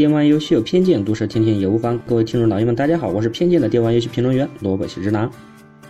电玩游戏有偏见，都市天天有方。各位听众老爷们，大家好，我是偏见的电玩游戏评论员萝卜喜之郎。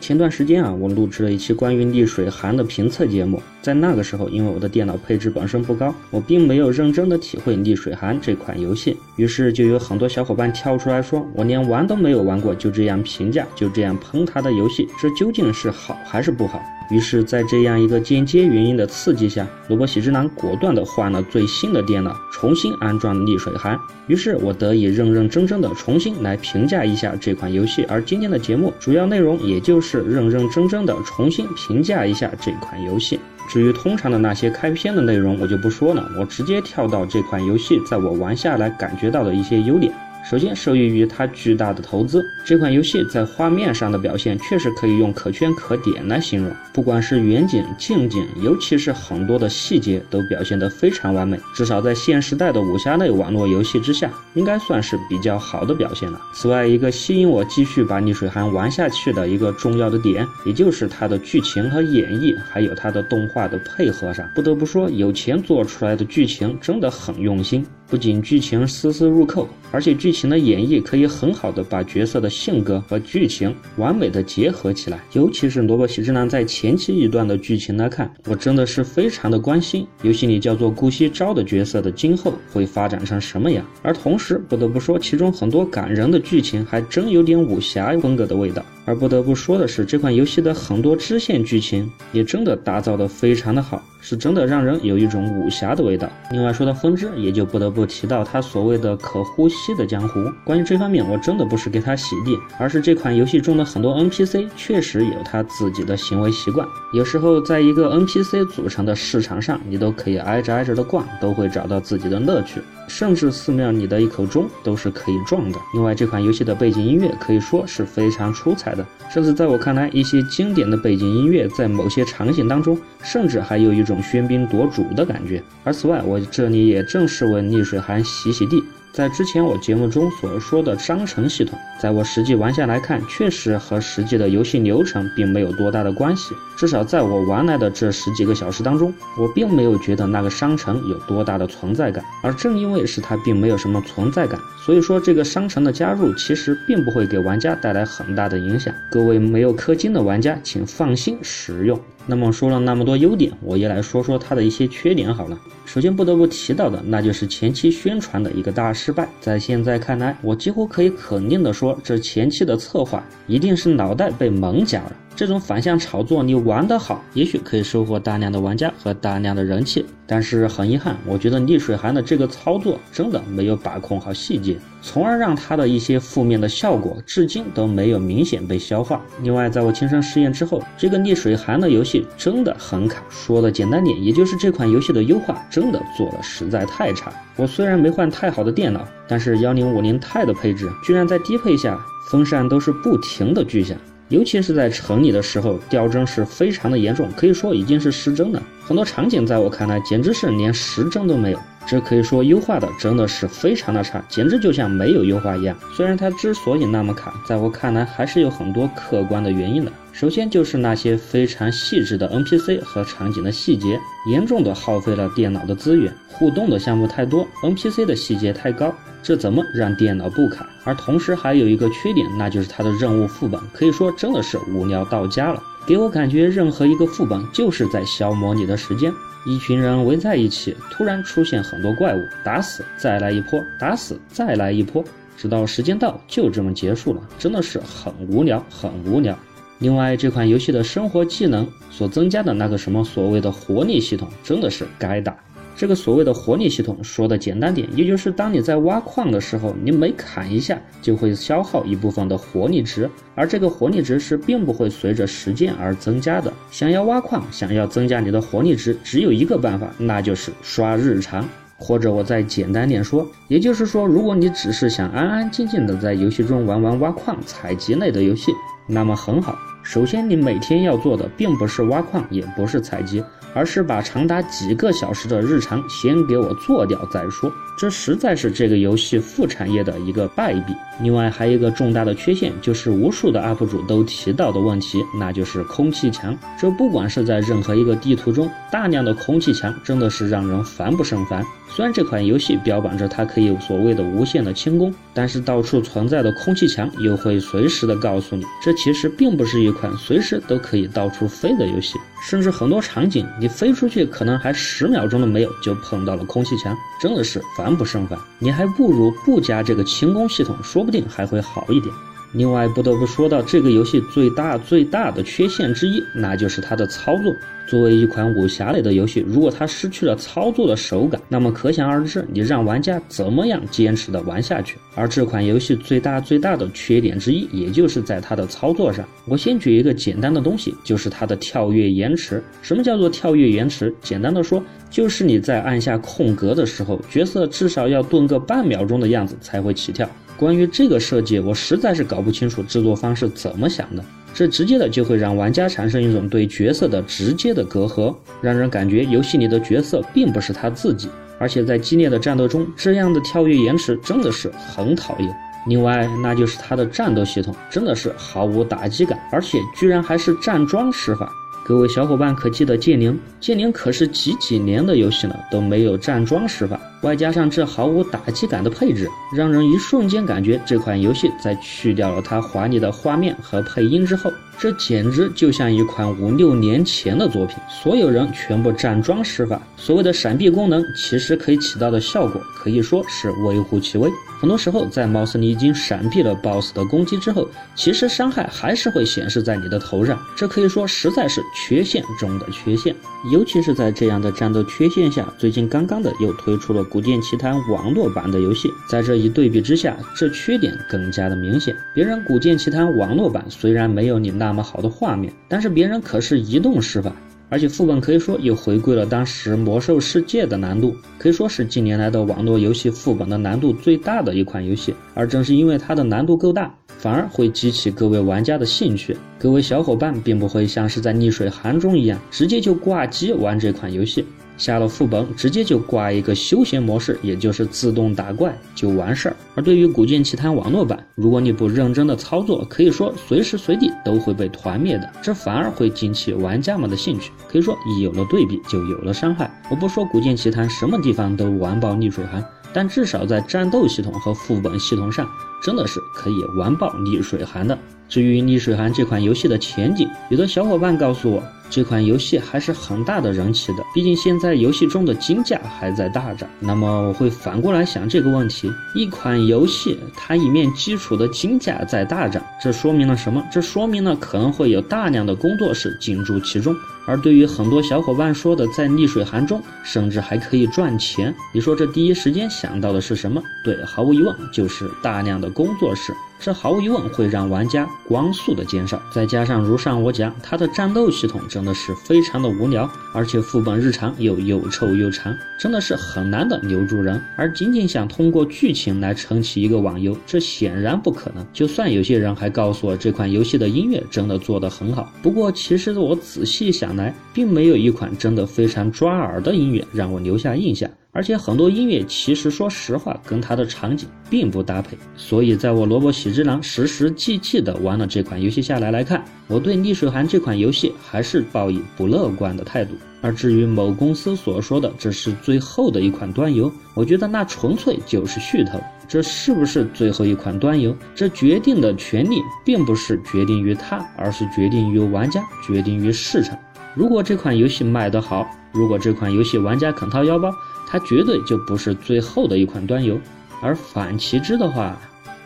前段时间啊，我录制了一期关于逆水寒的评测节目。在那个时候，因为我的电脑配置本身不高，我并没有认真的体会逆水寒这款游戏。于是就有很多小伙伴跳出来说，我连玩都没有玩过，就这样评价，就这样喷他的游戏，这究竟是好还是不好？于是，在这样一个间接原因的刺激下，萝卜喜之郎果断地换了最新的电脑，重新安装逆水寒。于是我得以认认真真的重新来评价一下这款游戏。而今天的节目主要内容，也就是认认真真的重新评价一下这款游戏。至于通常的那些开篇的内容，我就不说了，我直接跳到这款游戏在我玩下来感觉到的一些优点。首先，受益于它巨大的投资，这款游戏在画面上的表现确实可以用可圈可点来形容。不管是远景、近景，尤其是很多的细节，都表现得非常完美。至少在现时代的武侠类网络游戏之下，应该算是比较好的表现了。此外，一个吸引我继续把逆水寒玩下去的一个重要的点，也就是它的剧情和演绎，还有它的动画的配合上。不得不说，有钱做出来的剧情真的很用心。不仅剧情丝丝入扣，而且剧情的演绎可以很好的把角色的性格和剧情完美的结合起来。尤其是萝卜喜之郎在前期一段的剧情来看，我真的是非常的关心游戏里叫做顾惜朝的角色的今后会发展成什么样。而同时，不得不说，其中很多感人的剧情还真有点武侠风格的味道。而不得不说的是，这款游戏的很多支线剧情也真的打造的非常的好，是真的让人有一种武侠的味道。另外说到分支，也就不得不提到它所谓的可呼吸的江湖。关于这方面，我真的不是给它洗地，而是这款游戏中的很多 NPC 确实有他自己的行为习惯。有时候在一个 NPC 组成的市场上，你都可以挨着挨着的逛，都会找到自己的乐趣。甚至寺庙里的一口钟都是可以撞的。另外，这款游戏的背景音乐可以说是非常出彩的，甚至在我看来，一些经典的背景音乐在某些场景当中，甚至还有一种喧宾夺主的感觉。而此外，我这里也正式为逆水寒洗洗地。在之前我节目中所说的商城系统，在我实际玩下来看，确实和实际的游戏流程并没有多大的关系。至少在我玩来的这十几个小时当中，我并没有觉得那个商城有多大的存在感。而正因为是它并没有什么存在感，所以说这个商城的加入其实并不会给玩家带来很大的影响。各位没有氪金的玩家，请放心使用。那么说了那么多优点，我也来说说它的一些缺点好了。首先不得不提到的，那就是前期宣传的一个大失败。在现在看来，我几乎可以肯定的说，这前期的策划一定是脑袋被蒙夹了。这种反向炒作，你玩得好，也许可以收获大量的玩家和大量的人气。但是很遗憾，我觉得逆水寒的这个操作真的没有把控好细节，从而让它的一些负面的效果至今都没有明显被消化。另外，在我亲身试验之后，这个逆水寒的游戏真的很卡。说的简单点，也就是这款游戏的优化真的做的实在太差。我虽然没换太好的电脑，但是幺零五零 Ti 的配置居然在低配下风扇都是不停的巨响。尤其是在城里的时候，掉帧是非常的严重，可以说已经是失帧了。很多场景在我看来，简直是连实帧都没有。这可以说优化的真的是非常的差，简直就像没有优化一样。虽然它之所以那么卡，在我看来还是有很多客观的原因的。首先就是那些非常细致的 NPC 和场景的细节，严重的耗费了电脑的资源。互动的项目太多，NPC 的细节太高，这怎么让电脑不卡？而同时还有一个缺点，那就是它的任务副本，可以说真的是无聊到家了。给我感觉，任何一个副本就是在消磨你的时间。一群人围在一起，突然出现很多怪物，打死再来一波，打死再来一波，直到时间到，就这么结束了，真的是很无聊，很无聊。另外，这款游戏的生活技能所增加的那个什么所谓的活力系统，真的是该打。这个所谓的活力系统，说的简单点，也就是当你在挖矿的时候，你每砍一下就会消耗一部分的活力值，而这个活力值是并不会随着时间而增加的。想要挖矿，想要增加你的活力值，只有一个办法，那就是刷日常。或者我再简单点说，也就是说，如果你只是想安安静静的在游戏中玩玩挖矿、采集类的游戏，那么很好。首先，你每天要做的并不是挖矿，也不是采集。而是把长达几个小时的日常先给我做掉再说，这实在是这个游戏副产业的一个败笔。另外还有一个重大的缺陷，就是无数的 UP 主都提到的问题，那就是空气墙。这不管是在任何一个地图中，大量的空气墙真的是让人烦不胜烦。虽然这款游戏标榜着它可以所谓的无限的轻功，但是到处存在的空气墙又会随时的告诉你，这其实并不是一款随时都可以到处飞的游戏，甚至很多场景你。飞出去可能还十秒钟都没有，就碰到了空气墙，真的是烦不胜烦。你还不如不加这个轻功系统，说不定还会好一点。另外，不得不说到这个游戏最大最大的缺陷之一，那就是它的操作。作为一款武侠类的游戏，如果它失去了操作的手感，那么可想而知，你让玩家怎么样坚持的玩下去？而这款游戏最大最大的缺点之一，也就是在它的操作上。我先举一个简单的东西，就是它的跳跃延迟。什么叫做跳跃延迟？简单的说，就是你在按下空格的时候，角色至少要顿个半秒钟的样子才会起跳。关于这个设计，我实在是搞不清楚制作方是怎么想的。这直接的就会让玩家产生一种对角色的直接的隔阂，让人感觉游戏里的角色并不是他自己。而且在激烈的战斗中，这样的跳跃延迟真的是很讨厌。另外，那就是它的战斗系统真的是毫无打击感，而且居然还是站桩施法。各位小伙伴可记得剑灵？剑灵可是几几年的游戏了，都没有站桩施法。外加上这毫无打击感的配置，让人一瞬间感觉这款游戏在去掉了它华丽的画面和配音之后，这简直就像一款五六年前的作品。所有人全部站桩施法，所谓的闪避功能其实可以起到的效果可以说是微乎其微。很多时候，在貌似你已经闪避了 BOSS 的攻击之后，其实伤害还是会显示在你的头上。这可以说实在是缺陷中的缺陷。尤其是在这样的战斗缺陷下，最近刚刚的又推出了。古剑奇谭网络版的游戏，在这一对比之下，这缺点更加的明显。别人古剑奇谭网络版虽然没有你那么好的画面，但是别人可是移动施法，而且副本可以说又回归了当时魔兽世界的难度，可以说是近年来的网络游戏副本的难度最大的一款游戏。而正是因为它的难度够大，反而会激起各位玩家的兴趣。各位小伙伴并不会像是在逆水寒中一样，直接就挂机玩这款游戏。下了副本，直接就挂一个休闲模式，也就是自动打怪就完事儿。而对于《古剑奇谭》网络版，如果你不认真的操作，可以说随时随地都会被团灭的，这反而会引起玩家们的兴趣。可以说，一有了对比，就有了伤害。我不说《古剑奇谭》什么地方都完爆逆水寒，但至少在战斗系统和副本系统上，真的是可以完爆逆水寒的。至于逆水寒这款游戏的前景，有的小伙伴告诉我。这款游戏还是很大的人气的，毕竟现在游戏中的金价还在大涨。那么我会反过来想这个问题：一款游戏它一面基础的金价在大涨，这说明了什么？这说明了可能会有大量的工作室进驻其中。而对于很多小伙伴说的在逆水寒中甚至还可以赚钱，你说这第一时间想到的是什么？对，毫无疑问就是大量的工作室。这毫无疑问会让玩家光速的减少，再加上如上我讲，他的战斗系统真的是非常的无聊，而且副本日常又又臭又长，真的是很难的留住人。而仅仅想通过剧情来撑起一个网游，这显然不可能。就算有些人还告诉我这款游戏的音乐真的做得很好，不过其实我仔细想来，并没有一款真的非常抓耳的音乐让我留下印象。而且很多音乐其实说实话跟它的场景并不搭配，所以在我萝卜喜之郎实实际际的玩了这款游戏下来来看，我对逆水寒这款游戏还是抱以不乐观的态度。而至于某公司所说的这是最后的一款端游，我觉得那纯粹就是噱头。这是不是最后一款端游？这决定的权利并不是决定于它，而是决定于玩家，决定于市场。如果这款游戏卖得好，如果这款游戏玩家肯掏腰包。它绝对就不是最后的一款端游，而反其之的话，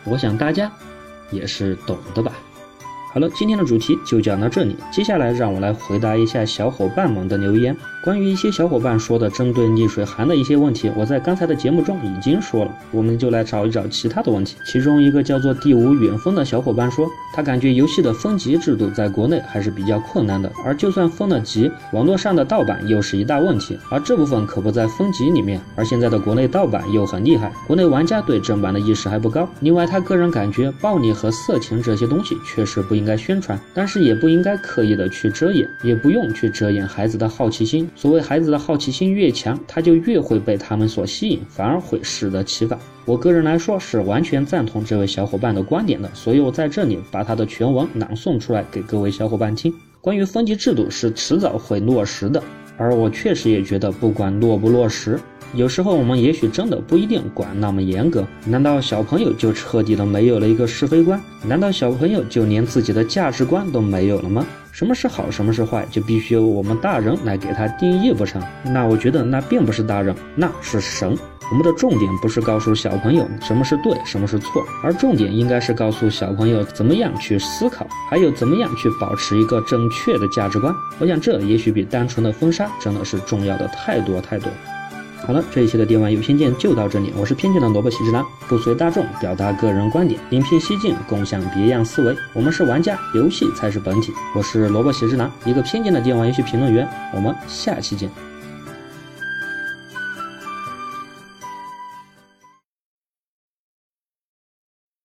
我想大家也是懂的吧。好了，今天的主题就讲到这里，接下来让我来回答一下小伙伴们的留言。关于一些小伙伴说的针对逆水寒的一些问题，我在刚才的节目中已经说了，我们就来找一找其他的问题。其中一个叫做第五远峰的小伙伴说，他感觉游戏的分级制度在国内还是比较困难的，而就算分了级，网络上的盗版又是一大问题，而这部分可不在分级里面。而现在的国内盗版又很厉害，国内玩家对正版的意识还不高。另外，他个人感觉暴力和色情这些东西确实不应该宣传，但是也不应该刻意的去遮掩，也不用去遮掩孩子的好奇心。所谓孩子的好奇心越强，他就越会被他们所吸引，反而会适得其反。我个人来说是完全赞同这位小伙伴的观点的，所以我在这里把他的全文朗诵出来给各位小伙伴听。关于分级制度是迟早会落实的，而我确实也觉得不管落不落实，有时候我们也许真的不一定管那么严格。难道小朋友就彻底的没有了一个是非观？难道小朋友就连自己的价值观都没有了吗？什么是好，什么是坏，就必须由我们大人来给他定义不成？那我觉得那并不是大人，那是神。我们的重点不是告诉小朋友什么是对，什么是错，而重点应该是告诉小朋友怎么样去思考，还有怎么样去保持一个正确的价值观。我想这也许比单纯的封杀真的是重要的太多太多。好了，这一期的电玩有偏见就到这里，我是偏见的萝卜喜之郎，不随大众，表达个人观点，另辟蹊径，共享别样思维。我们是玩家，游戏才是本体。我是萝卜喜之郎，一个偏见的电玩游戏评论员。我们下期见。